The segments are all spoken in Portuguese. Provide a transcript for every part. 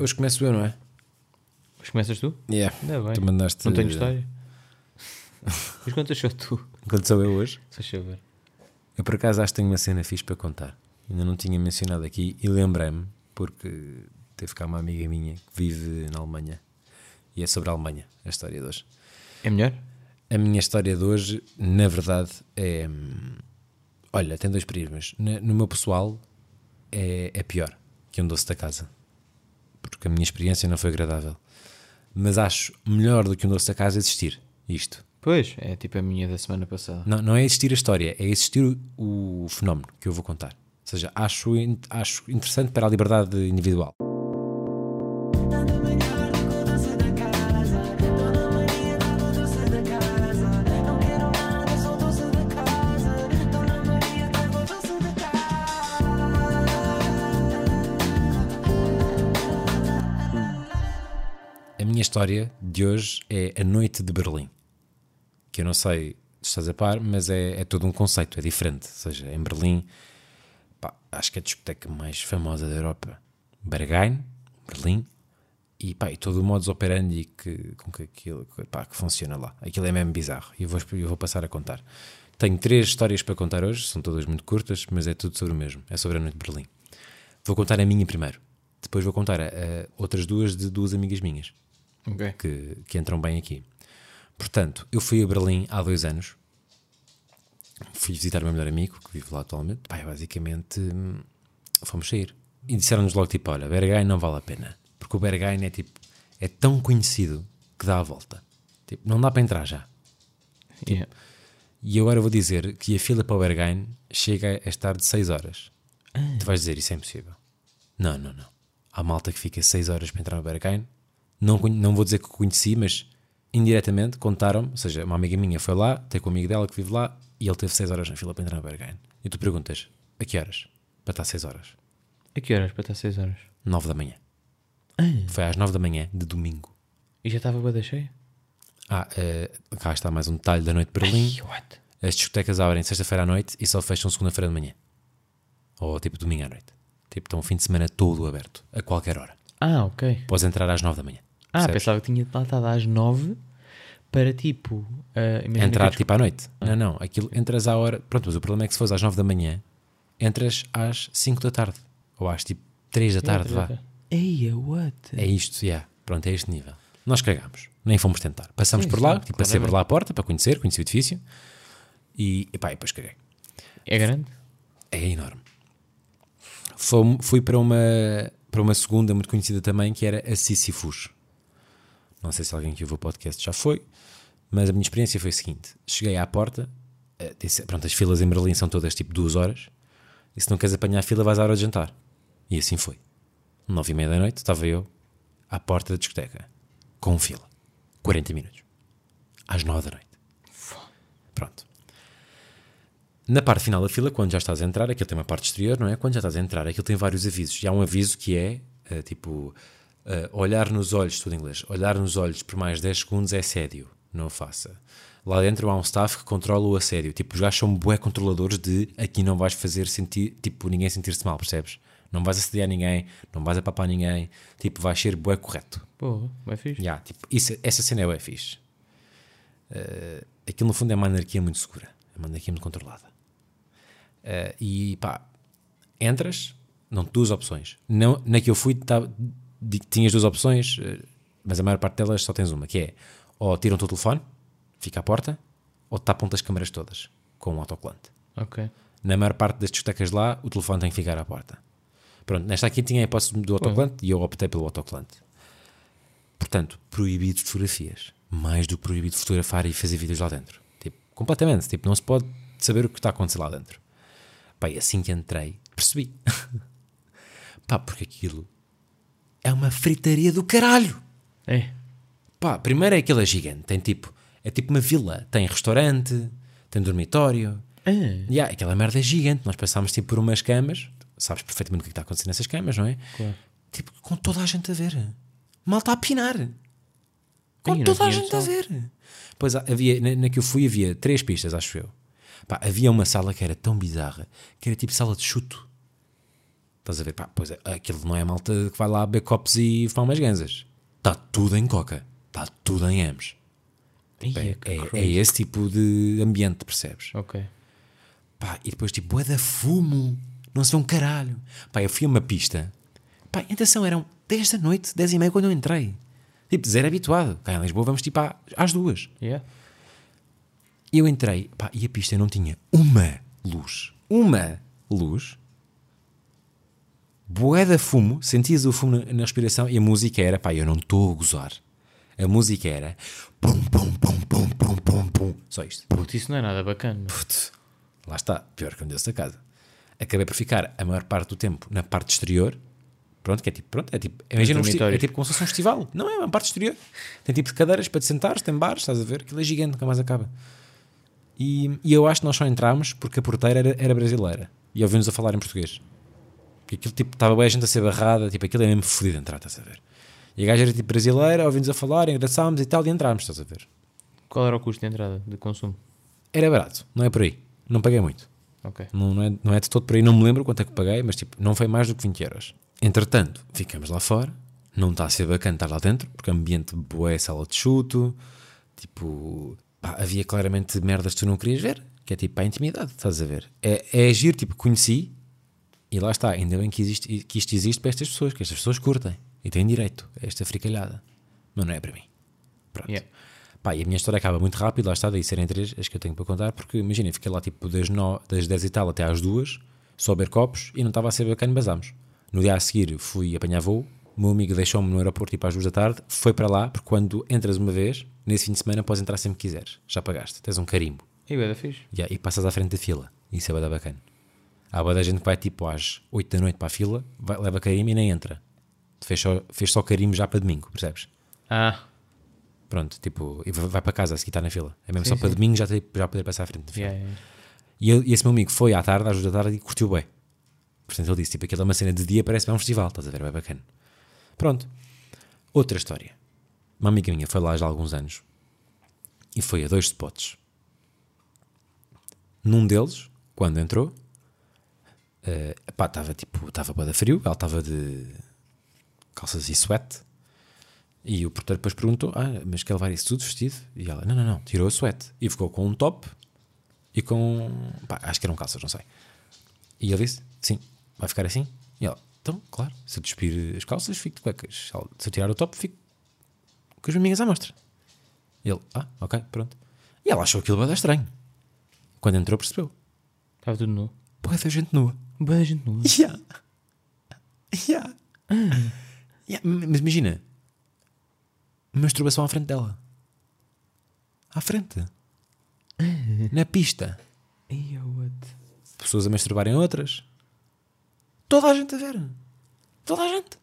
hoje começo eu, não é? Mas começas tu? Yeah. Ainda bem. Tu mandaste. Não tenho história. Mas contas só tu. Quando sou eu hoje? Se achas ver. Eu por acaso acho que tenho uma cena fixe para contar. Ainda não tinha mencionado aqui e lembrei-me, porque teve cá uma amiga minha que vive na Alemanha e é sobre a Alemanha a história de hoje. É melhor? A minha história de hoje, na verdade, é. Olha, tem dois prismas. No meu pessoal, é, é pior que um doce da casa. Porque a minha experiência não foi agradável. Mas acho melhor do que um doce da casa existir. Isto. Pois, é tipo a minha da semana passada. Não, não é existir a história, é existir o, o fenómeno que eu vou contar. Ou seja, acho, acho interessante para a liberdade individual. História de hoje é a Noite de Berlim. Que eu não sei se estás a par, mas é, é todo um conceito, é diferente. Ou seja, em Berlim, pá, acho que é a discoteca mais famosa da Europa. Berghain, Berlim, e, pá, e todo o modus operandi que, com que aquilo pá, que funciona lá. Aquilo é mesmo bizarro e eu vou, eu vou passar a contar. Tenho três histórias para contar hoje, são todas muito curtas, mas é tudo sobre o mesmo. É sobre a Noite de Berlim. Vou contar a minha primeiro. Depois vou contar a outras duas de duas amigas minhas Ok. que, que entram bem aqui. Portanto, eu fui a Berlim há dois anos. Fui visitar o meu melhor amigo, que vive lá atualmente. Pai, basicamente, hum, fomos sair. E disseram-nos logo, tipo, olha, Berghain não vale a pena. Porque o Berghain é, tipo, é tão conhecido que dá a volta. Tipo, não dá para entrar já. Yeah. E agora eu vou dizer que a fila para o Berghain chega a estar de 6 horas. Tu vais dizer, isso é impossível. Não, não, não. Há malta que fica 6 horas para entrar no Berghain. Não, não vou dizer que o conheci, mas indiretamente contaram-me. Ou seja, uma amiga minha foi lá, tem com um amigo dela que vive lá, e ele teve 6 horas na fila para entrar no Berghain. E tu perguntas, a que horas? Para estar 6 horas. A que horas para estar 6 horas? 9 da manhã. Foi às 9 da manhã de domingo. E já estava boa da cheia? Ah, eh, cá está mais um detalhe da noite de Berlim. Ai, what? As discotecas abrem sexta-feira à noite e só fecham segunda-feira de manhã. Ou tipo domingo à noite. Tipo, estão o fim de semana todo aberto, a qualquer hora. Ah, ok. Podes entrar às 9 da manhã. Ah, percebes? pensava que tinha lá estado às 9 para tipo. ah, imagina Entrar tipo à noite. Não, não. Aquilo entras à hora. Pronto, mas o problema é que se fores às 9 da manhã, entras às 5 da tarde. Ou às tipo 3 da tarde, vá. Eia, what? É isto, já. Pronto, é este nível. Nós cagámos. Nem fomos tentar. Passamos Sim, por lá, tipo, passei por lá à porta para conhecer, conheci o edifício. E, epá, e depois caguei. É grande? É enorme. Fom- fui para uma, para uma segunda muito conhecida também, que era a Sisyphus. Não sei se alguém que ouviu o podcast já foi, mas a minha experiência foi a seguinte: cheguei à porta, eh, disse, pronto, as filas em Berlim são todas tipo duas horas, e se não queres apanhar a fila, vais à hora de jantar. E assim foi. Nove e meia da noite, estava eu à porta da discoteca, com fila. 40 minutos. Às nove da noite. Pronto. Na parte final da fila, quando já estás a entrar, aquilo tem uma parte exterior, não é? Quando já estás a entrar, aquilo tem vários avisos. E há um aviso que é, eh, tipo, eh, olhar nos olhos, tudo em inglês, olhar nos olhos por mais 10 segundos é assédio. Não faça. Lá dentro há um staff que controla o assédio. Tipo, os gajos são bué controladores de aqui não vais fazer sentir, tipo, ninguém sentir-se mal, percebes? Não vais assediar ninguém, não vais apapar ninguém. Tipo, vais ser bué correto. Pô, vai fixe. Já, tipo, isso, essa cena é bué fixe. Eh, aquilo no fundo é uma anarquia muito segura, é uma anarquia muito controlada. Eh, e pá, entras, dão-te duas opções. Não, na que eu fui, di- tinhas duas opções, eh, mas a maior parte delas só tens uma, que é ou tiram o teu telefone, fica à porta, ou tapam-te as câmaras todas com um autocolante. Ok. Na maior parte das discotecas lá, o telefone tem que ficar à porta. Pronto, nesta aqui tinha a hipótese do autocolante e eu optei pelo autocolante. Portanto, proibido fotografias. Mais do que proibido fotografar e fazer vídeos lá dentro. Tipo, completamente. Tipo, não se pode saber o que está a acontecer lá dentro. Pá, e assim que entrei, percebi. Pá, porque aquilo é uma fritaria do caralho. É. Pá, primeiro é aquilo é gigante. Tem tipo, é tipo uma vila. Tem restaurante, tem dormitório. Ah, Yeah, aquela merda é gigante. Nós passámos tipo por umas camas, sabes perfeitamente o que é está acontecendo nessas camas, não é? Claro. Tipo, com toda a gente a ver. Mal está a pinar. Com Ai, toda a gente a ver. Pois havia, na, na que eu fui havia três pistas, acho eu. Pá, havia uma sala que era tão bizarra que era tipo sala de chuto. Estás a ver? Pá, pois é, aquilo não é a malta que vai lá beber copos e fumar umas ganzas. Está tudo em coca. Está tudo em. Ia, É, é, é esse tipo de ambiente, percebes? Ok. Pá, e depois tipo, bué da fumo, não se vê um caralho. Pá, eu fui a uma pista. Pá, atenção, eram 10 da noite, 10 e meia quando eu entrei. Tipo, zero habituado. Cá em Lisboa vamos tipo às duas. Yeah. E eu entrei, pá, e a pista não tinha uma luz. Uma luz. Bué da fumo, sentias o fumo na, na respiração e a música era, pá, eu não estou a gozar. A música era pum, pum, pum, pum, pum, pum, pum. Só isto. Puto, isso não é nada bacana. Putz, lá está, pior que onde deu-se a casa. Acabei por ficar a maior parte do tempo na parte exterior. Pronto, que é tipo, pronto, é tipo, imagina um festi- dormitórios. é tipo como se fosse um festival. Não é uma parte exterior. Tem tipo de cadeiras para te sentares, tem bares, estás a ver? Aquilo é gigante, nunca mais acaba. E, e eu acho que nós só entramos porque a porteira era, era brasileira e ouvimos a falar em português. Porque aquilo tipo, estava bem a gente a ser barrada, tipo, aquilo é mesmo fodido entrar, estás a ver? E a gaja era tipo brasileira, ouvimos a falar, engraçámos e tal, e entramos, estás a ver? Qual era o custo de entrada de consumo? Era barato, não é por aí. Não paguei muito. Não, não, é, não é de todo por aí, não me lembro quanto é que paguei, mas tipo, não foi mais do que 20 euros. Entretanto, ficamos lá fora, não está a ser bacana estar lá dentro, porque ambiente boé, sala de chuto, tipo, pá, havia claramente merdas que tu não querias ver, que é tipo para a intimidade, estás a ver? É, é agir, tipo, conheci, e lá está, ainda bem que, existe, que isto existe para estas pessoas, que estas pessoas curtem e têm direito a esta fricalhada, mas não é para mim. Pronto. Yeah. Pá, e a minha história acaba muito rápido, lá está, daí serem três as que eu tenho para contar, porque imagina, fiquei lá tipo das, no, das 10 e tal até às duas, só a beber copos e não estava a ser bacana, basámos. No dia a seguir fui apanhar voo, o meu amigo deixou-me no aeroporto tipo às duas da tarde, foi para lá, porque quando entras uma vez, nesse fim de semana podes entrar sempre que quiseres, já pagaste, tens um carimbo. E da fixe. Yeah, e passas à frente da fila, isso é bada bacana. Há boa da gente que vai tipo às 8 da noite para a fila, vai, leva carimbo e nem entra. Fez só, fez só carimbo já para domingo, percebes? Ah, Pronto, tipo, e vai para casa a seguir está na fila. É mesmo Sim, só para sim. domingo já, ter, já poder passar à frente yeah, yeah. E, ele- e esse meu amigo foi à tarde, às duas da tarde, e curtiu bem. Portanto, ele disse: tipo, aquela é uma cena de dia, parece bem um festival, estás a ver? Bem bacana. Pronto. Outra história. Uma amiga minha foi lá já há alguns anos e foi a dois spots. Num deles, quando entrou, eh, pá, estava tipo, estava bué da frio, ela estava de calças e sweat. E o porteiro depois perguntou: Ah, mas quer levar isso tudo vestido? E ela: Não, não, não, tirou a sweat e ficou com um top e com. pá, acho que eram calças, não sei. E ele disse: Sim, vai ficar assim? E ela: Então, claro, se eu despir as calças, fico de cuecas. Se eu tirar o top, fico com as minhas à mostra. E ele: Ah, ok, pronto. E ela achou aquilo bem estranho. Quando entrou, percebeu: Estava tudo nu. Pô, é gente nua. Boa gente nua. Yeah. Yeah. Yeah, Mas imagina, masturbação à frente dela. À frente. Na pista. What? Pessoas a masturbarem outras. Toda a gente a ver. Toda a gente.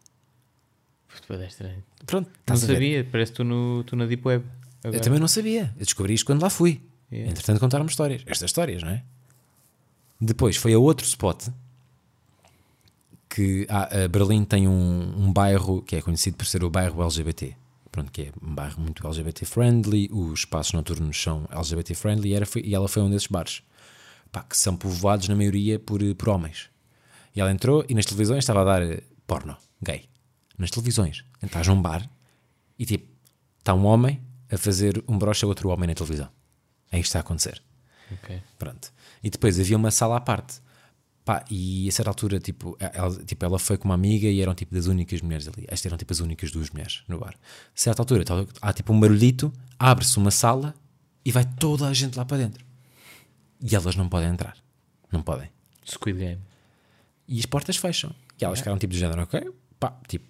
Puto, da estranho. Pronto, Não estás a ver. sabia, parece que tu no, tu na Deep Web. Agora. Eu também não sabia. Eu descobri isto quando lá fui. Yeah. Entretanto, contaram-me histórias. Estas histórias, não é? Depois foi a outro spot que ah, a Berlim tem um, um bairro que é conhecido por ser o bairro LGBT. Pronto, que é um bairro muito LGBT friendly, os espaços noturnos são LGBT friendly e, era, foi- e ela foi um desses bares pá, que são povoados na maioria por, por homens. E ela entrou e nas televisões estava a dar eh, porno gay. Nas televisões. Entras num bar e tipo, está um homem a fazer um broche a outro homem na televisão. É isto que está a acontecer. Ok. Pronto. E depois havia uma sala à parte. Pá, e a certa altura, tipo ela, tipo, ela foi com uma amiga e eram tipo das únicas mulheres ali. Estas eram tipo as únicas duas mulheres no bar. A certa altura, tá- há tipo um barulhito, abre-se uma sala e vai toda a gente lá para dentro. E elas não podem entrar. Não podem. Squid Game. E as portas fecham. E elas ficaram tipo do género, ok? Pá, tipo,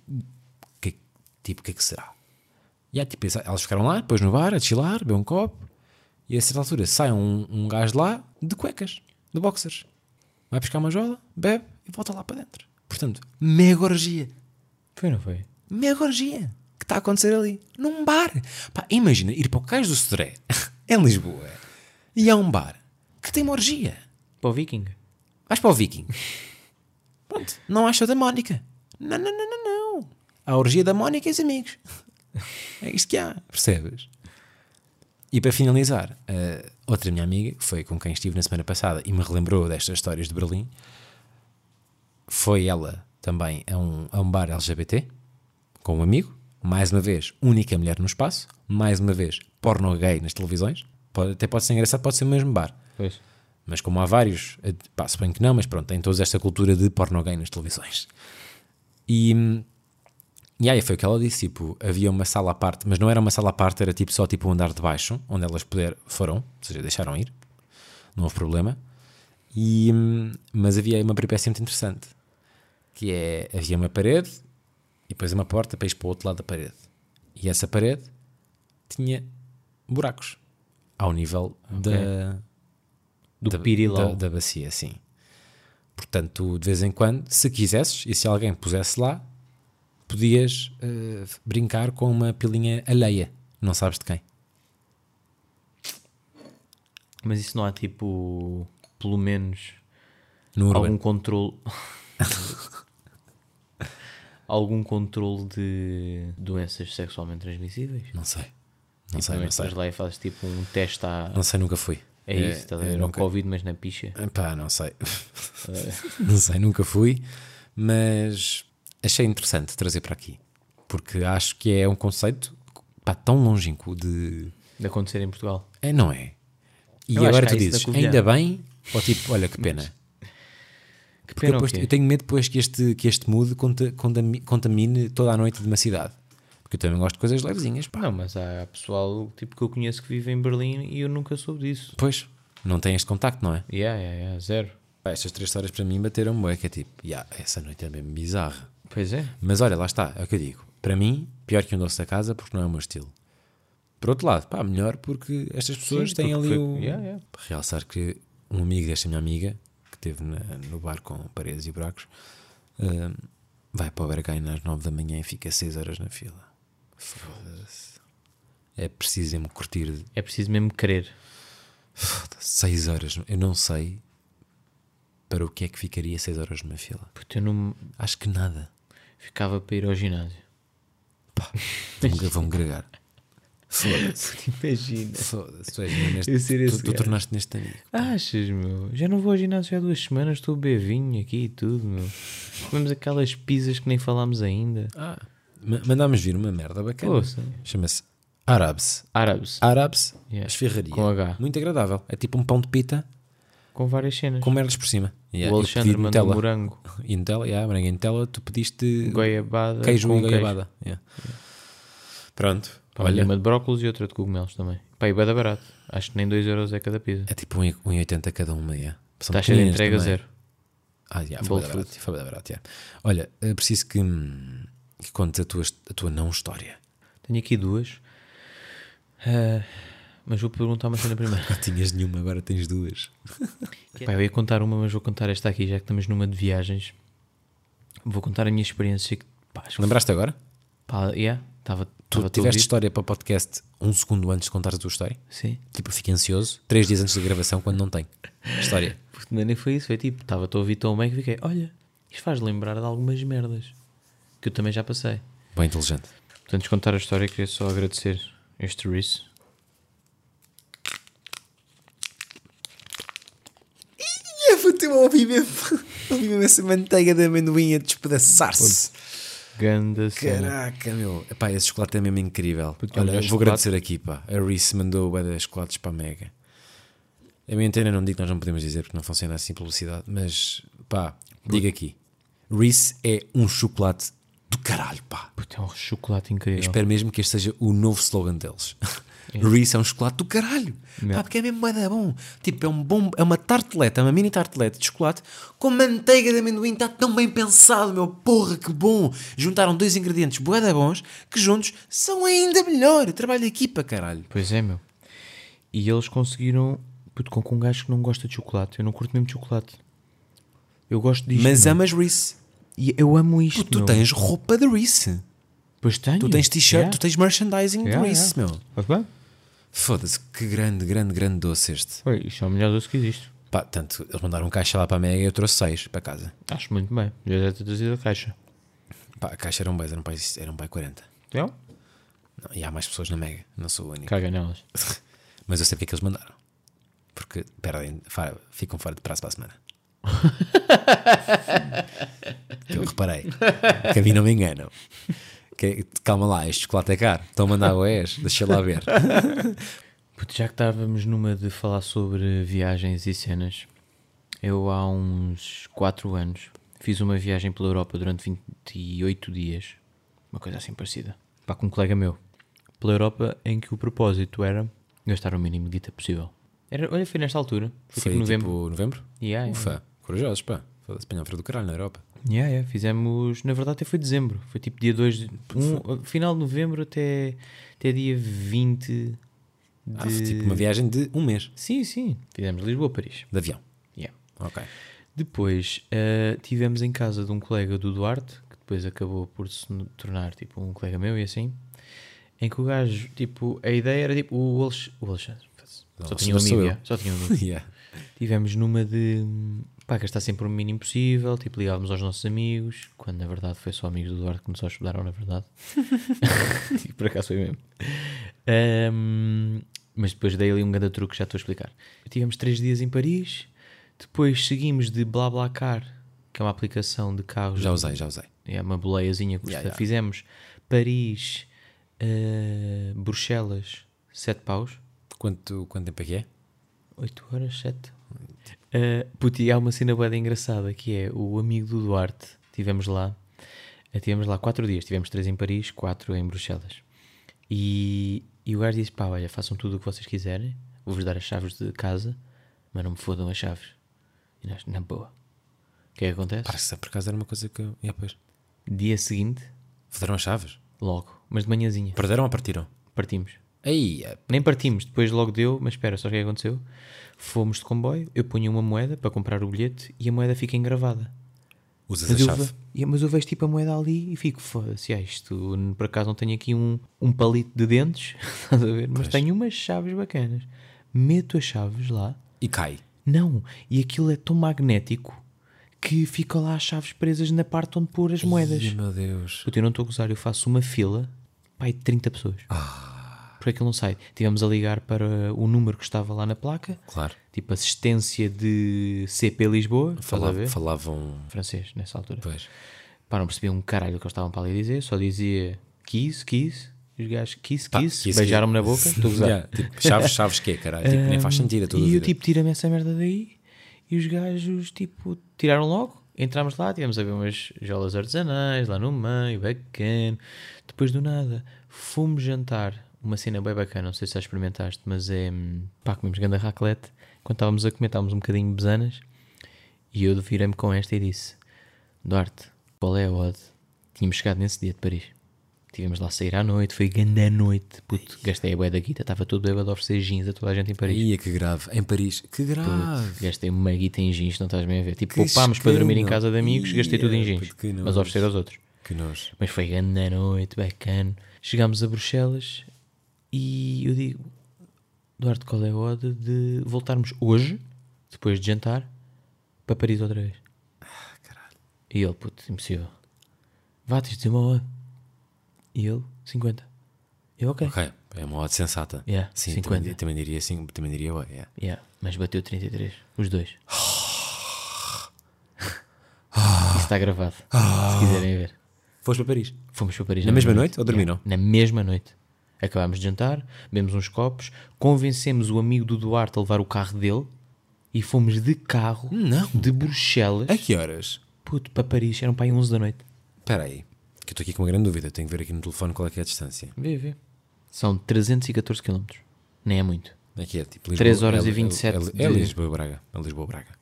que, tipo, o que é que será? E é, tipo, elas ficaram lá, depois no bar, a chilar, beber um copo. E a certa altura sai um, um gajo lá de cuecas, de boxers. Vai buscar uma jola, bebe e volta lá para dentro. Portanto, mega orgia. Foi ou não foi? Mega orgia. Que está a acontecer ali. Num bar. Pá, imagina ir para o Cais do Sodré, em Lisboa, e há um bar que tem uma orgia. Para o Viking. Vais para o Viking. Pronto, não acha da Mónica. Não, não, não, não, não. A orgia da Mónica e os amigos. É isto que há, percebes? E para finalizar, eh, outra minha amiga, que foi com quem estive na semana passada e me relembrou destas histórias de Berlim, foi ela também a um, a um bar LGBT com um amigo. Mais uma vez, única mulher no espaço. Mais uma vez, porno gay nas televisões. Pode, até pode ser engraçado, pode ser o mesmo bar. Pois. Mas como há vários, eh, pá, se bem que não, mas pronto, tem toda esta cultura de porno gay nas televisões. E, hum, e aí foi o que ela disse, tipo, havia uma sala à parte, mas não era uma sala à parte, era tipo só tipo um andar de baixo, onde elas puder, foram, ou seja, deixaram ir, não houve problema. E, hum, mas havia aí uma peripécia muito interessante, que é, havia uma parede e depois uma porta para ir para o outro lado da parede. E essa parede tinha buracos, ao nível da, Do da, da, da bacia, sim. Portanto, de vez em quando, se quisesses, e se alguém pusesse lá, podias eh, brincar com uma pilinha alheia. Não sabes de quem. Mas isso não há tipo, pelo menos, No algum Urban. controle. algum controle de doenças sexualmente transmissíveis? Não sei. Não Tipo, sei, não sei. lá e fazes tipo um teste à. Não sei, nunca fui. É isso, estás a ver? eu Não nunca- Covid, mas na picha. Pá, não sei. não sei, nunca fui. Mas achei interessante trazer para aqui. Porque acho que é um conceito pá, tão longínquo de. De acontecer em Portugal. É, não é? E Eu agora tu dizes, ainda bem? Ou tipo, olha que pena. Que pena depois, eu tenho medo depois que este, que este mood contamine toda a noite de uma cidade. Porque eu também gosto de coisas levezinhas. Pá. Não, mas há pessoal tipo, que eu conheço que vive em Berlim e eu nunca soube disso. Pois, não tem este contacto, não é? Yeah, yeah, yeah, zero. Pá, estas três histórias para mim bateram bué, que é tipo, yeah, essa noite é mesmo bizarra. Pois é. Mas olha, lá está, é o que eu digo. Para mim, pior que um doce da casa porque não é o meu estilo. Por outro lado, pá, melhor porque estas pessoas Sim, têm ali foi- o. Yeah, yeah. Realçar que um amigo desta minha amiga, que esteve na- no bar com paredes e buracos, hum, vai para o Bergain às 9 da manhã e fica 6 horas na fila. Foda-se. É preciso mesmo curtir É preciso mesmo querer. 6 horas. Eu não sei para o que é que ficaria 6 horas numa fila. Porque eu não Acho que nada. Ficava para ir ao ginásio. Vão-me vão gregar. Foda-se. Imagina. Foda-se. Tu, neste- tornaste neste amigo. Achas, meu? Já não vou ao ginásio já há duas semanas, estou a beber vinho aqui e tudo, meu. Comemos aquelas pizzas que nem falámos ainda. Ah, ma- mandámos vir uma merda bacana. Chama-se Arabs. Árabes. Árabes, Yeah. esfirraria. Com H. Muito agradável. É tipo um pão de pita Com várias cenas. com merdas por cima. Yeah, o Alexandre mandou Nutella. morango, E Nutella, yeah, morango e Nutella, tu pediste goiabada, queijo com e goiabada. Yeah. Pronto. Pá, Olha, Uma de brócolis e outra de cogumelos também. Pá, e bué da barato. Acho que nem 2 euros é cada pizza. é tipo 1,80 cada uma. Yeah. São Taxa de entrega também. zero. Ah, yeah, foi barato. Foi barato, yeah. Olha, é preciso que, hum, que contes a tua, a tua não história. Tenho aqui duas. Ah, mas vou perguntar uma cena primeiro. Não tinhas nenhuma, agora tens duas. Pá, eu ia contar uma, mas vou contar esta aqui, já que estamos numa de viagens. Vou contar a minha experiência. Que, pá, Lembraste agora? pá, yeah, estava Tu estava tiveste história para podcast um segundo antes de contar a tua história? Sim. Tipo, eu fico ansioso três dias antes da gravação quando não tenho história. Porque nem foi isso, foi tipo, estava a ouvir tão bem que fiquei, olha, isto faz lembrar de algumas merdas que eu também já passei. Bem inteligente. Portanto, de contar a história, queria só agradecer este Reese. Eu ouvi mesmo, ouvi mesmo essa manteiga de amendoim a despedaçar-se. Ganda cena. Caraca, meu. Epá, esse chocolate é mesmo incrível. Porque Olha, vou chocolate. agradecer aqui, pá. A Reese mandou o de chocolates para a Mega. A minha antena não digo, nós não podemos dizer porque não funciona assim publicidade, mas pá, diga aqui. Reese é um chocolate do caralho, pá. Puta, é um chocolate Eu incrível. espero mesmo que este seja o novo slogan deles. Reese é um chocolate do caralho. Yeah. Pá, porque é mesmo bué da bom. Tipo, é, um bom, é uma tarteleta, uma mini tarteleta de chocolate com manteiga de amendoim. Está tão bem pensado, meu. Porra, que bom. Juntaram dois ingredientes bué da bons que juntos são ainda melhor. Trabalho de equipa, caralho. Pois é, meu. E eles conseguiram. Puto, com, um gajo que não gosta de chocolate. Eu não curto mesmo de chocolate. Eu gosto disto. Mas meu. amas Reese. E eu amo isto. Tu meu. tens roupa de Reese. Pois tenho. Tu tens t-shirt, Yeah. tu tens merchandising Yeah, de Reese, yeah. meu. Faz bem? Foda-se, que grande, grande, grande doce este. Oi, isto é o melhor doce que existe. Pá, tanto, eles mandaram um caixa lá para a Mega e eu trouxe seis para casa. Acho muito bem. Já já te trazido a caixa. Pá, a caixa era um bem, era um pai, era um pai 40. Então? Não, e há mais pessoas na Mega, não sou o único. Caga nelas. Mas eu sei porque é que eles mandaram. Porque perdem, fa- ficam fora de prazo para a semana. que eu reparei. Que a mim não me enganam. Que- calma lá, este chocolate é caro. Estão a mandar oés, deixa lá ver. Já que estávamos numa de falar sobre viagens e cenas, eu há uns 4 anos fiz uma viagem pela Europa durante 28 dias, uma coisa assim parecida, com um colega meu, pela Europa em que o propósito era gastar o mínimo de guita possível. Era, olha, foi nesta altura, foi, Foi tipo novembro. tipo novembro? Yeah. Ufa, corajosos, pá. Foda-se, do caralho na Europa. Yeah, yeah, fizemos, na verdade até foi dezembro, foi tipo dia 2, de, um, final de novembro até, até dia 20 de... Ah, tipo uma viagem de um mês Sim, sim, fizemos Lisboa-Paris. de avião. Yeah. Ok. Depois uh, tivemos em casa de um colega do Duarte, que depois acabou por se tornar tipo um colega meu e assim, em que o gajo, tipo, a ideia era tipo o, Alex, o Alexandre. Só tinha um amigo, só tinha um amigo. Yeah. Tivemos numa de pá, gastar sempre o mínimo possível, tipo, ligávamos aos nossos amigos, quando na verdade foi só amigos do Duarte que nos ajudaram, na verdade. e por acaso foi mesmo. Ahm, mas depois dei ali um grande truque, já estou a explicar. Tivemos três dias em Paris, depois seguimos de BlaBlaCar, que é uma aplicação de carros. Já usei, já usei. É uma boleiazinha que. Yeah, yeah. Fizemos Paris, eh, Bruxelas, 7 paus. Quanto, quanto tempo é que é? 8 horas, 7. Uh, puto, e há uma cena bem engraçada que é o amigo do Duarte. Tivemos lá, uh, tivemos lá 4 dias. Tivemos 3 em Paris, 4 em Bruxelas. E, e o gajo disse: pá, olha, façam tudo o que vocês quiserem. Vou-vos dar as chaves de casa, mas não me fodam as chaves. E nós, na boa. O que é que acontece? Parece que por acaso era uma coisa que. eu- Yeah, pois. Dia seguinte, Foderam as chaves? logo, mas de manhãzinha, Perderam ou partiram? partimos. Aí, é- Nem partimos, depois logo deu, mas espera, só o que é aconteceu? Fomos de comboio, eu ponho uma moeda para comprar o bilhete e a moeda fica engravada. usas Mas a eu, chave. ve- Yeah, mas eu vejo tipo a moeda ali e fico, foda-se, ah, isto por acaso não tenho aqui um, um palito de dentes, estás a ver? Mas Pois. tenho umas chaves bacanas. Meto as chaves lá, E cai. não, e aquilo é tão magnético que ficam lá as chaves presas na parte onde pôr as moedas. Ai, meu Deus. Puta, eu não estou a gozar, eu faço uma fila, pai, de 30 pessoas. Porque aquilo não sai. Tivemos a ligar para o número que estava lá na placa, Claro. tipo assistência de CP Lisboa, estás a Falavam. Francês, nessa altura. Pois. Pá, não percebia um caralho o que eles estavam para ali dizer, só dizia kiss, kiss, e os gajos kiss, kiss, kiss, beijaram-me na boca. Yeah, tipo, chaves, chaves que caralho? Tipo, nem faz sentido. É E eu tipo, tira-me essa merda daí e os gajos tipo, tiraram logo, entramos lá, tivemos a ver umas jolas artesanais lá no meio, bacana. Depois do nada, fomos jantar, uma cena bem bacana, não sei se já experimentaste, mas é hum, pá, comemos ganda raclette. Quando estávamos a comer, estávamos um bocadinho besanas e eu virei-me com esta e disse: Duarte, qual é a odd? Tínhamos chegado nesse dia de Paris. Tivemos lá a sair à noite, foi grande noite. Puto, gastei a bué da guita, estava todo bêbado a oferecer jeans a toda a gente em Paris. Ia, que grave. Em Paris. Que grave. Gastei uma guita em jeans, não estás bem a ver. Tipo, Que poupámos para dormir em escândalo. casa de amigos, gastei tudo em Ia, jeans. puto, que Mas oferecer aos outros. Que nojo. Mas foi grande noite, bacana. Chegámos a Bruxelas e eu digo, Duarte, qual é a odd de voltarmos hoje, depois de jantar, para Paris outra vez? E ele, puto, impossível. Vá, tens de dizer uma odd. E ele, 50. Eu, ok. Ok. É uma odd sensata. Yeah, Sim, 50. Também, também diria sim. Também diria, ué, yeah. Yeah, mas bateu 33, os dois. Isso está gravado, se quiserem ver. Foste para Paris. Fomos para Paris Na mesma noite ou dormiram? Na mesma noite. Acabámos de jantar, bebemos uns copos, convencemos o amigo do Duarte a levar o carro dele e fomos de carro Não. de Bruxelas A que horas? puto, para Paris. Eram para aí 11 da noite. Espera aí. Que eu estou aqui com uma grande dúvida. Tenho que ver aqui no telefone qual é que é a distância. Vê, vê. São 314 km. Nem é muito. Aqui é tipo Lisboa. Três horas é, e 27 É, é, é Lisboa-Braga. É Lisboa-Braga.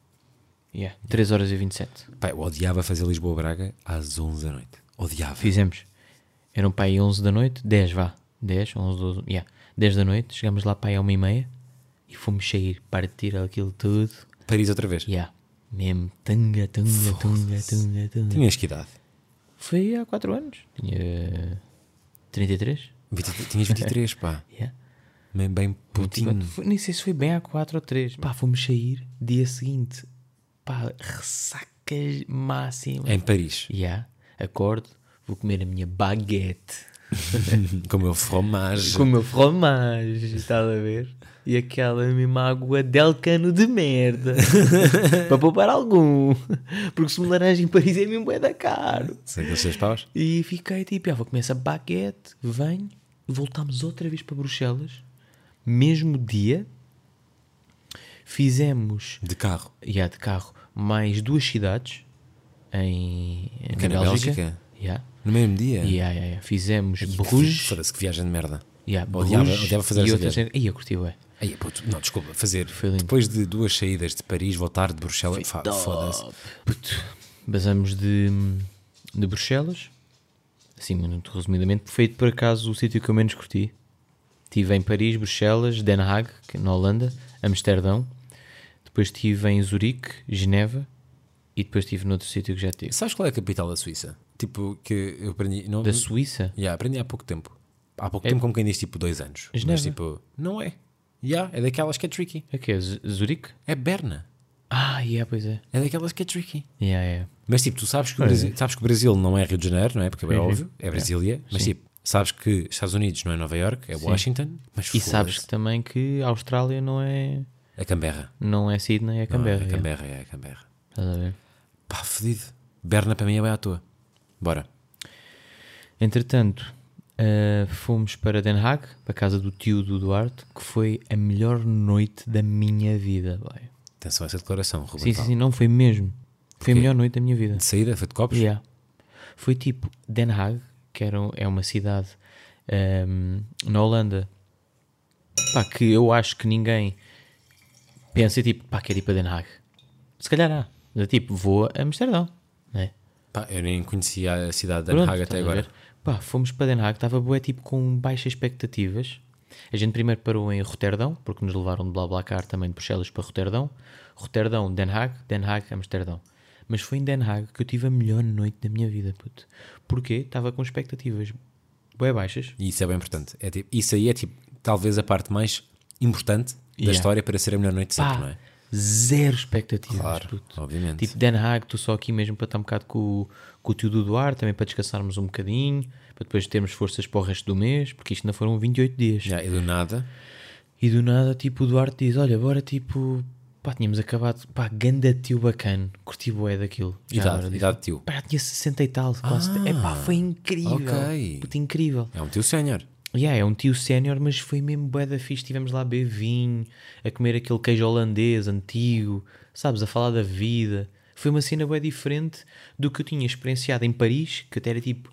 Yeah, 3 horas e 27. Pá, eu odiava fazer Lisboa-Braga às 11 da noite. Odiava. Fizemos. Eram para aí 11 da noite, 10 vá. 10, 11, 12, yeah. 10 da noite, chegámos lá para aí a uma e meia e fomos sair, partir aquilo tudo. Paris outra vez. Yeah. Mesmo, tunga, tunga, tunga, tunga, tunga. Tinhas que idade? Foi há 4 anos. Tinha 33. 20 tinhas 23, pá. Yeah. Bem, bem putinho. Foi- nem sei se foi bem há 4 ou 3. Pá, fomos sair, dia seguinte, pá, ressacas máximas. Em Paris. Yeah. Acordo, vou comer a minha baguete. Com o meu fromage. com o meu fromage, estás a ver? E aquela mesma água del cano de merda. para poupar algum. Porque se me laranja em Paris é mesmo é da caro. Sei seis paus. E fiquei tipo, ah, vou comer essa baguete, venho, voltámos outra vez para Bruxelas, mesmo dia, fizemos, De carro. yeah, de carro, mais duas cidades em, Que é na Bélgica? Yeah. No mesmo dia. Yeah, yeah, yeah. Fizemos Bruges, Foda-se que viagem de merda. yeah, Odiava- odiava fazer e essa outras viagem. Aí eu curti, ué. Aí, puto, não, desculpa, fazer. Depois de duas saídas de Paris, voltar de Bruxelas. Foda-se. Puto, Basamos de, de Bruxelas, assim, muito resumidamente, foi por acaso o sítio que eu menos curti. Estive em Paris, Bruxelas, Den Haag, na Holanda, Amsterdão, depois estive em Zurique, Geneva e depois estive noutro sítio que já tive. Sabes qual é a capital da Suíça? Tipo, que eu aprendi. Não, Da Suíça? Yeah, aprendi há pouco tempo. Há pouco É- tempo, como quem diz, tipo, dois anos. Geneva? Mas tipo, não é. Yeah, é daquelas que é tricky. É que é? Zurique? É Berna. Ah, yeah, pois é. É daquelas que é tricky. Yeah, yeah. Mas tipo, tu sabes que, o. Brasil, sabes que o Brasil não é Rio de Janeiro, não é? Porque é bem Uhum. óbvio, é Brasília. Mas Sim. tipo, sabes que Estados Unidos não é Nova York, é Washington. Mas E sabes que também que a Austrália não é, É Canberra. não é Sydney, é Canberra. Não, é yeah. Canberra, é Canberra. Estás a ver? Pá, fedido. Berna para mim é bem à toa. Bora. Entretanto, eh, fomos para Den Haag, para a casa do tio do Duarte, que foi a melhor noite da minha vida. boy. Atenção a essa declaração, Ruben. Sim, sim, sim, não foi mesmo. Foi a melhor noite da minha vida. De saída, foi de copos? Yeah. Foi tipo Den Haag, que era, um- é uma cidade ehm, na Holanda pá, que eu acho que ninguém pensa tipo, pá, quero ir para Den Haag. Se calhar há. Mas, tipo, vou a Amsterdão, né? Pá, eu nem conhecia a cidade de Den Haag até agora. Pá, fomos para Den Haag, estava bué tipo com baixas expectativas. A gente primeiro parou em Roterdão, porque nos levaram de BlaBlaCar também de Bruxelas para Roterdão. Roterdão, Den Haag, Den Haag, Amsterdão. Mas foi em Den Haag que eu tive a melhor noite da minha vida, puto. Porquê? Estava com expectativas bué baixas. E isso é bem importante. É, tipo, isso aí é tipo, talvez a parte mais importante da Yeah. história para ser a melhor noite de sempre, Pá, não é? Zero expectativas, Claro, puto. obviamente. Tipo, Den Haag, estou só aqui mesmo para estar um bocado com, o- com o tio do Duarte, também para descansarmos um bocadinho, para depois termos forças para o resto do mês, porque isto ainda foram 28 dias. Já, e do nada, E do nada, tipo, o Duarte diz: Olha, bora, tipo, pá, tínhamos acabado, pá, ganda tio bacana, curti bué daquilo. Já idade, agora, idade de tio. Pá, tinha 60 e tal, quase. Ah, é pá, foi incrível. ok. Puta, incrível. É um tio sénior. Yeah, é um tio sénior, mas foi mesmo bué da fixe. Estivemos lá a beber vinho, a comer aquele queijo holandês antigo, sabes, a falar da vida. Foi uma cena bué diferente do que eu tinha experienciado em Paris, que até era tipo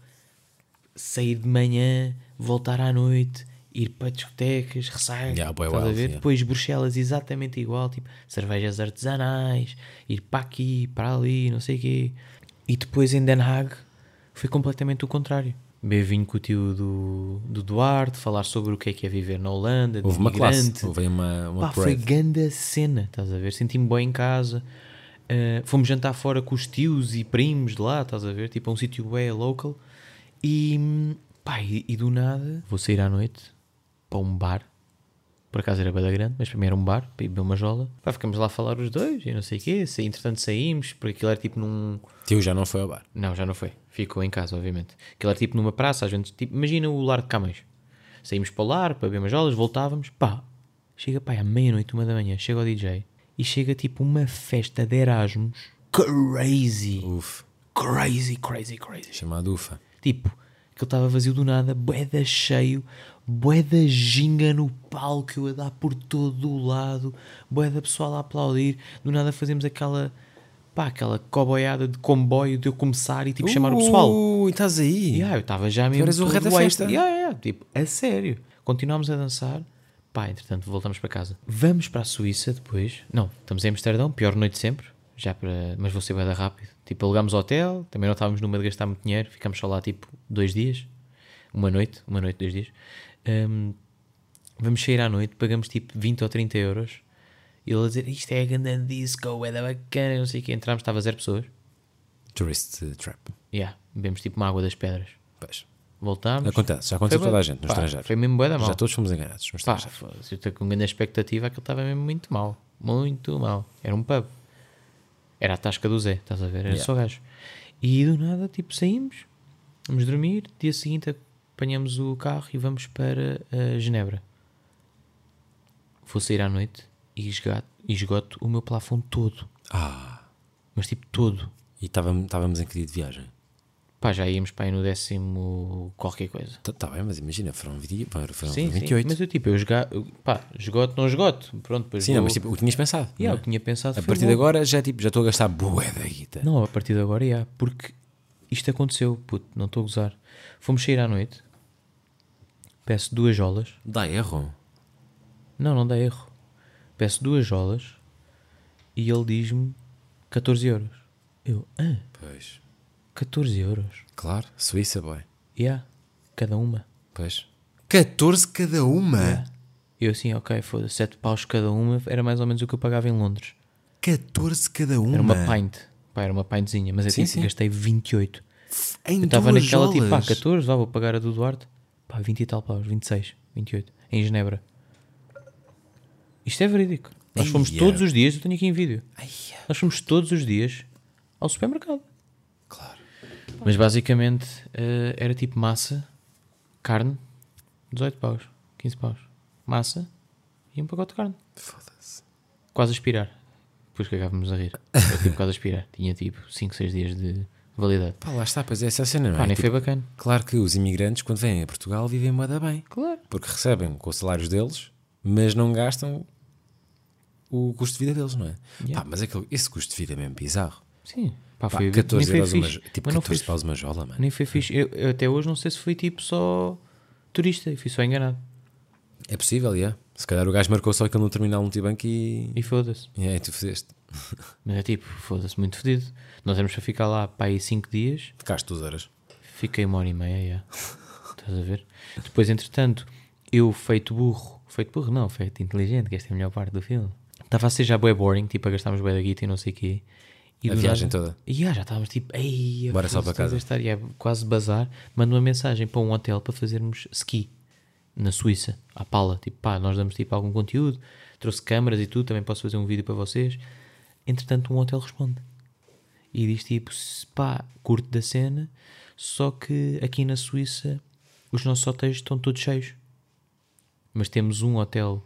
sair de manhã, voltar à noite, ir para discotecas, ressaca, Yeah, a ver? yeah. Depois Bruxelas exatamente igual, tipo cervejas artesanais, ir para aqui, para ali, não sei o quê. E depois em Den Haag foi completamente o contrário. Beber vinho com o tio do, do Duarte, falar sobre o que é que é viver na Holanda, de Houve uma classe, houve uma, uma Pá, foi ganda cena, estás a ver? Senti-me bem em casa. Uh, fomos jantar fora com os tios e primos de lá, estás a ver? Tipo, a um sítio bem local. E, hum, pá, e, e do nada, vou sair à noite para um bar. Por acaso era bada grande, mas para mim era um bar, para beber uma jola. Pá, ficamos lá a falar os dois e não sei o quê. Se, entretanto saímos, porque aquilo era tipo num... Tio já não foi ao bar. Não, já não foi. Ficou em casa, obviamente. Aquilo era tipo numa praça, a gente, tipo, imagina o lar de Camões. Saímos para o lar, para beber umas jolas, voltávamos, pá. Chega, pá, à meia-noite, uma da manhã, chega o DJ e chega tipo uma festa de Erasmus crazy. Uf, Crazy, crazy, crazy. chamado Ufa. Tipo, aquilo estava vazio do nada, boeda cheio, boeda ginga no palco, eu a dar por todo o lado, boeda pessoal a aplaudir. Do nada fazemos aquela, pá, aquela coboiada de comboio de eu começar e tipo chamar o pessoal. Ui, estás aí. Yeah, eu estava já mesmo. eras o rei da festa. Yeah, yeah, tipo, a sério. Continuámos a dançar. Pá, entretanto, voltamos para casa. Vamos para a Suíça depois. Não, estamos em Amsterdão, pior noite sempre. Já para... Mas vou ser bem rápido. Tipo, alugámos hotel, também não estávamos numa de gastar muito dinheiro, ficámos só lá tipo dois dias. Uma noite, uma noite, dois dias. Hum, vamos sair à noite, pagamos tipo 20 ou 30 euros. E ele a dizer, isto é a grande disco, é da bacana, não sei o que. Entramos, estava zero pessoas. Tourist Trap. Yeah, bebemos tipo uma água das pedras. Pois. Voltámos. Acontece, já aconteceu toda a gente no pá, estrangeiro. Foi mesmo bué da mal. Já todos fomos enganados no Pá, estrangeiro. eu estou com grande expectativa, aquilo estava mesmo muito mal. Muito mal. Era um pub. Era a tasca do Zé, estás a ver? Era Yeah. só gajo. E do nada, tipo, saímos, vamos dormir. Dia seguinte, apanhamos o carro e vamos para eh, Genebra. Vou sair à noite e esgato, e esgoto o meu plafond todo. Ah, Mas tipo todo. e estávamos em que dia de viagem? Pá, já íamos para aí no décimo qualquer coisa. Tá, tá bem, mas imagina, foram, 20, foram Sim, 28. sim. Mas eu tipo, eu eu, pá, esgoto, não esgoto. Pronto, depois Sim, vou... não, mas tipo, o que tinhas pensado. Yeah, eu é? tinha pensado A partir de logo. agora já, tipo, já estou a gastar bué da guita. Não, a partir de agora, já. Porque isto aconteceu, puto, não estou a gozar. Fomos sair à noite. Peço duas jolas. Dá erro. Não, não dá erro. Peço duas jolas e ele diz-me 14 euros. Eu, ah, Pois, 14 euros? claro, Suíça, boy. Yeah, cada uma. Pois. 14 cada uma? Eu assim, ok, foda-se, 7 paus cada uma era mais ou menos o que eu pagava em Londres. 14 cada uma? Era uma pint. Pá, era uma pintzinha, mas eu Sim, tipo, sim. gastei 28. Em Eu estava duas naquela tipo, pá, jolas? 14, vá, vou pagar a do Duarte. Pá, 20 e tal paus, 26, 28, em Genebra. Isto é verídico. Nós fomos Eia. todos os dias, eu tenho aqui em vídeo. Ai, Nós fomos todos os dias ao supermercado. claro. Mas basicamente eh, era tipo massa, carne, 18 paus, 15 paus. Massa e um pacote de carne. Foda-se. Quase a expirar. Depois cagávamos a rir. Era tipo quase a expirar. Tinha tipo 5, 6 dias de validade. Pá, lá está, pois é essa a cena, não Pá, é? nem Tipo, foi bacana. Claro que os imigrantes, quando vêm a Portugal, vivem moda bem. Claro. Porque recebem com os salários deles, mas não gastam o custo de vida deles, não é? Yeah. Pá, mas aquele, esse custo de vida é mesmo bizarro. Sim. Pá, Pá, foi 14 nem foi euros uma, tipo Mas não 14 foi, paus uma jola, mano. nem foi fixe. Eu, eu até hoje não sei se fui tipo só turista e fui só enganado. É possível, é. Se calhar o gajo marcou só aquele no terminal multibanco e. E foda-se. E aí tu fizeste. Mas é tipo, foda-se, muito fedido. Nós éramos para ficar lá para aí 5 dias. Ficaste duas horas. Fiquei uma hora e meia, já. Estás a ver? Depois, entretanto, eu feito burro, feito burro não, feito inteligente, que esta é a melhor parte do filme. Estava a ser já bué boring, tipo, a gastarmos bué da guita e não sei o quê. E A viagem nada- toda. E já, já estávamos tipo, ei, Bora só para casa." Estar, é quase bazar. Mando uma mensagem para um hotel para fazermos ski na Suíça, à pala. Tipo, pá, nós damos tipo algum conteúdo, trouxe câmaras e tudo, também posso fazer um vídeo para vocês. Entretanto, um hotel responde e diz tipo, "Se, pá, curto da cena, só que aqui na Suíça os nossos hotéis estão todos cheios. Mas temos um hotel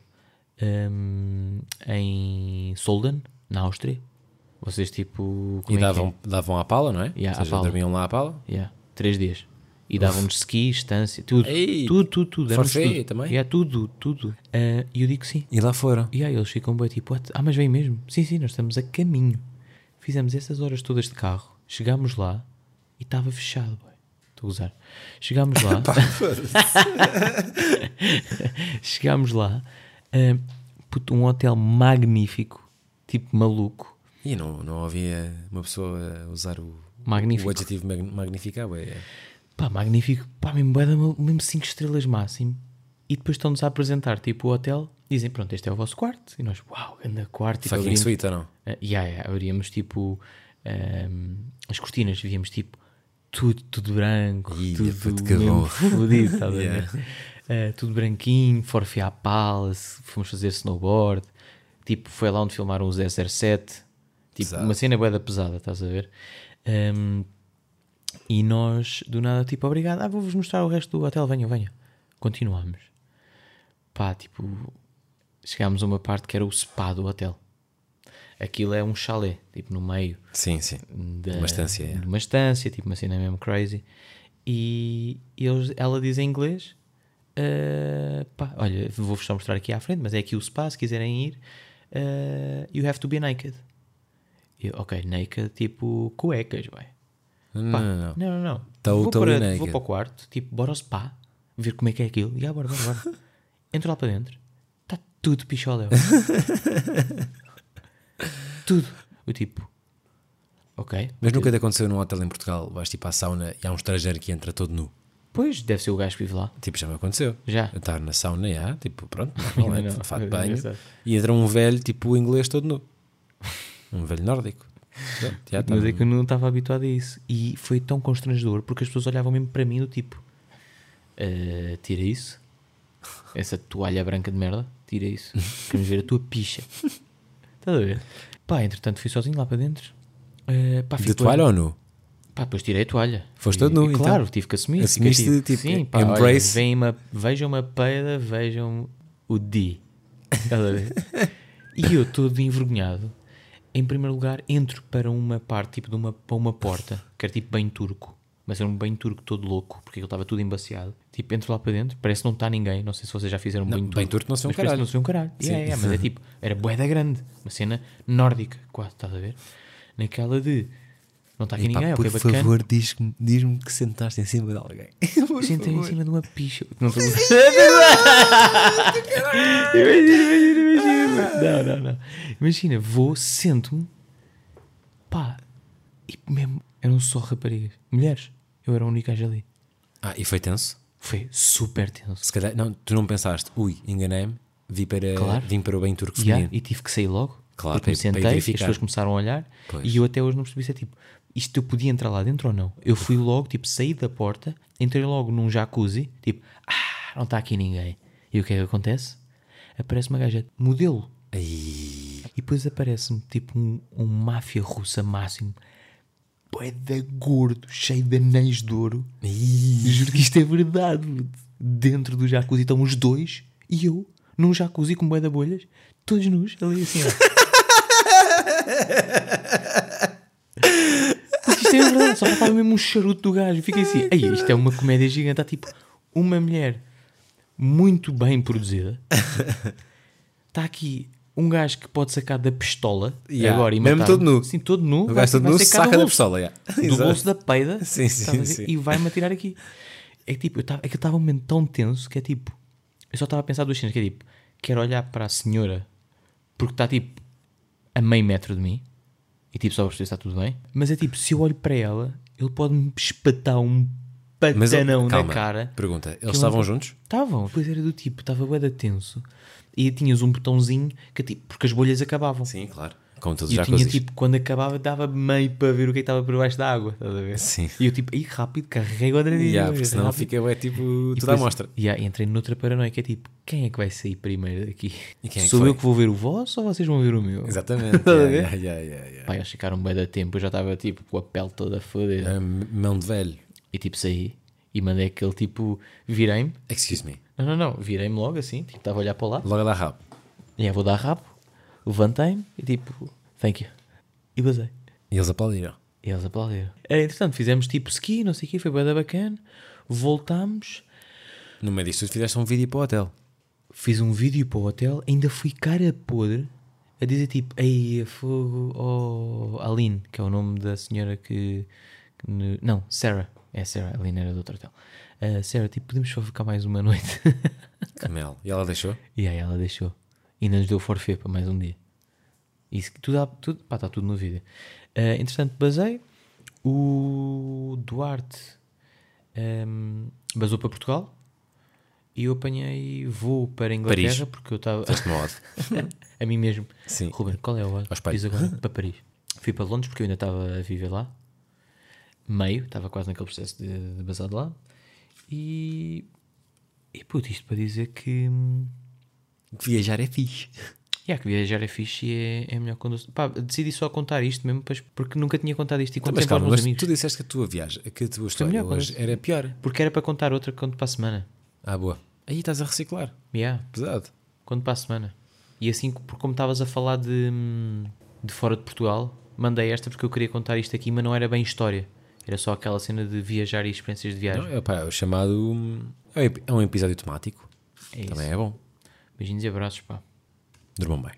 hum, em Solden, na Áustria. Vocês tipo. e é que é? davam, davam à pala, não é? Yeah, Ou seja, dormiam lá à pala. Yeah, três dias. E davam-nos ski, estância, tudo. Ei, tudo, tudo, tudo. forfait tudo. também? Yeah, tudo, tudo. Ah, E eu digo que sim. E lá foram. E aí eles ficam bem tipo, "What? ah, mas vem mesmo? Sim, sim, nós estamos a caminho. Fizemos essas horas todas de carro, chegámos lá e estava fechado, boy. Estou a usar. Chegámos lá. chegámos lá. ah, puto, um hotel magnífico, tipo maluco. E não, não havia uma pessoa a usar o, Magnífico. o adjetivo mag- magnificar. ué. Pá, magnífico. Pá, mesmo, mesmo 5 estrelas máximo. E depois estão-nos a apresentar, tipo, o hotel. Dizem, pronto, este é o vosso quarto. E nós, uau, anda quarto. Tipo, Fucking ou não? Ah, yeah, yeah, abríamos, tipo, ahm, as cortinas. Víamos, tipo, tudo, tudo branco. Ih, tudo mesmo fodido, estás a ver? Yeah. Ah, tudo branquinho, forfé à palace. Fomos fazer snowboard. Tipo, foi lá onde filmaram o 007. Tipo, Pesado. uma cena bué da pesada, estás a ver? Ahm, e nós, do nada, tipo, obrigado. Ah, vou-vos mostrar o resto do hotel. Venham, venham. Continuamos. Pá, tipo, chegámos a uma parte que era o spa do hotel. Aquilo é um chalé, tipo, no meio Sim, sim. da, Uma estância, é. de uma estância, tipo, uma cena mesmo crazy. E eles, ela diz em inglês: ah, pá, olha, vou-vos só mostrar aqui à frente, mas é aqui o spa, se quiserem ir. ah, you have to be naked. Eu, ok, naked, tipo, cuecas, vai. Não, Pá, não, não. não, não, não. Totally vou, para, naked. vou para o quarto, tipo, bora ao spa, ver como é que é aquilo. E ah, bora, bora, bora. Entro lá para dentro, está tudo picholéu. tudo. O tipo, ok. Mas nunca te aconteceu num hotel em Portugal, vais tipo à sauna e há um estrangeiro que entra todo nu. Pois, deve ser o gajo que vive lá. Tipo, já me aconteceu. Já. Eu estar na sauna, já, tipo, pronto, normalmente, fato de É banho. E entra um velho, tipo, inglês todo nu. Um velho nórdico. Mas é que eu não estava habituado a isso. E foi tão constrangedor porque as pessoas olhavam mesmo para mim do tipo: "Ah, tira isso, essa toalha branca de merda, tira isso. Queremos ver a tua picha. Estás a ver? Pá, entretanto fui sozinho lá para dentro. Ah, pá, De toalha ou nu? Pá, depois tirei a toalha. Foste todo nu, e então? Claro, tive que assumir. Assumiste, Fiquei tipo, sim, pá, embrace. Olha, uma, vejam uma peida, vejam o D. Estás a ver? e eu, todo envergonhado, em primeiro lugar, entro para uma parte, tipo, de uma, para uma porta, que era tipo bem turco. Mas era um bem turco todo louco, porque ele estava tudo embaciado. Tipo, entro lá para dentro, parece que não está ninguém. Não sei se vocês já fizeram um Não, bem bem turco. turco não se vê um caralho. Não se vê um caralho. Sim. Yeah, yeah, mas é tipo, era boeda grande. Uma cena nórdica, quase, estás a ver? Naquela de. Não está aqui Epá, ninguém, por ok, bacana. favor, diz-me diz que sentaste em cima de alguém. Por Sentei em cima de uma picha. Não estou Imagina, imagina, imagina. Não, não, não. Imagina, vou, sento-me, pá, e mesmo, eram só raparigas, mulheres. Eu era o único gajo ali. Ah, e foi tenso? Foi super tenso. Se calhar, não, tu não pensaste, ui, enganei-me, vim para, Claro. vim para o bem turco Yeah, e tive que sair logo. Claro, porque me para- para sentei, verificar. as pessoas começaram a olhar Pois. e eu até hoje não percebi se é tipo, isto eu podia entrar lá dentro ou não. Eu fui logo, tipo, saí da porta, entrei logo num jacuzzi, tipo, ah, não está aqui ninguém. E o que é que acontece? Aparece uma gaja modelo. E depois aparece-me tipo um, um máfia russa máximo, boeda gordo, cheio de anéis de ouro. Juro que isto é verdade. Dentro do jacuzzi estão os dois e eu, num jacuzzi com boeda bolhas, todos nus, ali assim, ó. Isto é verdade, só faltava mesmo um charuto do gajo. Fiquei assim, Ei, isto é uma comédia gigante. Há tipo uma mulher muito bem produzida. Está aqui um gajo que pode sacar da pistola Yeah, agora e mesmo todo nu. Sim, todo nu. o gajo todo nu saca do da bolso pistola. yeah. do Exato. bolso da peida Sim, sim, ver? sim. e vai-me atirar aqui. É que tipo, eu tava, é que eu estava um momento tão tenso que é tipo, eu só estava a pensar duas cenas, que é tipo, quero olhar para a senhora porque está tipo a meio metro de mim e tipo só para perceber se está tudo bem, mas é tipo, se eu olho para ela, ele pode-me espatar um Mas, patanão calma, na cara. Pergunta, eles estavam não- juntos? Estavam, depois era do tipo, estava bué da tenso e tinhas um botãozinho que tipo, porque as bolhas acabavam. Sim, claro. E já eu tinha tipo, quando acabava, dava meio para ver o que é que estava por baixo da água. Estás a ver? Sim. E eu tipo, aí rápido, carrego a adrenalina. Yeah, porque senão rápido. fica é, tipo E tudo à mostra. Yeah, entrei noutra paranoia que é tipo, quem é que vai sair primeiro daqui? É Sou foi? eu que vou ver o vosso ou vocês vão ver o meu? Exatamente. Yeah, yeah, yeah, yeah, yeah. Pá, eles ficaram bem da tempo, eu já estava tipo com a pele toda fodida. Ah, mão de velho. E tipo saí e mandei aquele tipo, virei-me. Excuse me. Não, não, não, virei-me logo assim, tipo, estava a olhar para lá. Logo a dar rabo. E aí vou dar rabo, levantei-me e tipo, thank you. E basei. E eles aplaudiram. E eles aplaudiram. É, entretanto, fizemos tipo ski, não sei o quê, foi bem bacana. Voltámos, No meio disso, tu fizeste um vídeo para o hotel. fiz um vídeo para o hotel, ainda fui cara podre a dizer tipo, ei, fogo, oh, Aline, que é o nome da senhora que. que ne- não, Sarah. É Sarah, a Aline era do outro hotel. Ah, Sarah, tipo, podemos só ficar mais uma noite. Camelo. E ela deixou? e aí ela deixou. E ainda nos deu forfait para mais um dia. Isso, tudo, há- tudo, pá, está tudo no vídeo. Ah, entretanto, basei. O Duarte um, basou para Portugal. E eu apanhei voo para a Inglaterra Paris. porque eu estava. A mim mesmo. Sim. Ruben, qual é o. Fiz agora para Paris. Fui para Londres porque eu ainda estava a viver lá. Meio, estava quase naquele processo de, de lá. E. E puto, isto para dizer que. Hum, Viajar é fixe. Yeah, que viajar é fixe e é, é melhor quando. Pá, decidi só contar isto mesmo porque nunca tinha contado isto e Então, contei mas para os calma, mas amigos. tu disseste que a tua viagem, que a tua história hoje era pior. Porque era para contar outra quando para a semana. Ah, boa. Aí estás a reciclar. Yeah, Pesado. quando para a semana. E assim, porque como estavas a falar de, de fora de Portugal, mandei esta porque eu queria contar isto aqui, mas não era bem história. Era só aquela cena de viajar e experiências de viagem. Não, é, pá, é o chamado. hum, É um é um episódio temático. É. Também é bom. Beijinhos e abraços, pá. Durmam bem.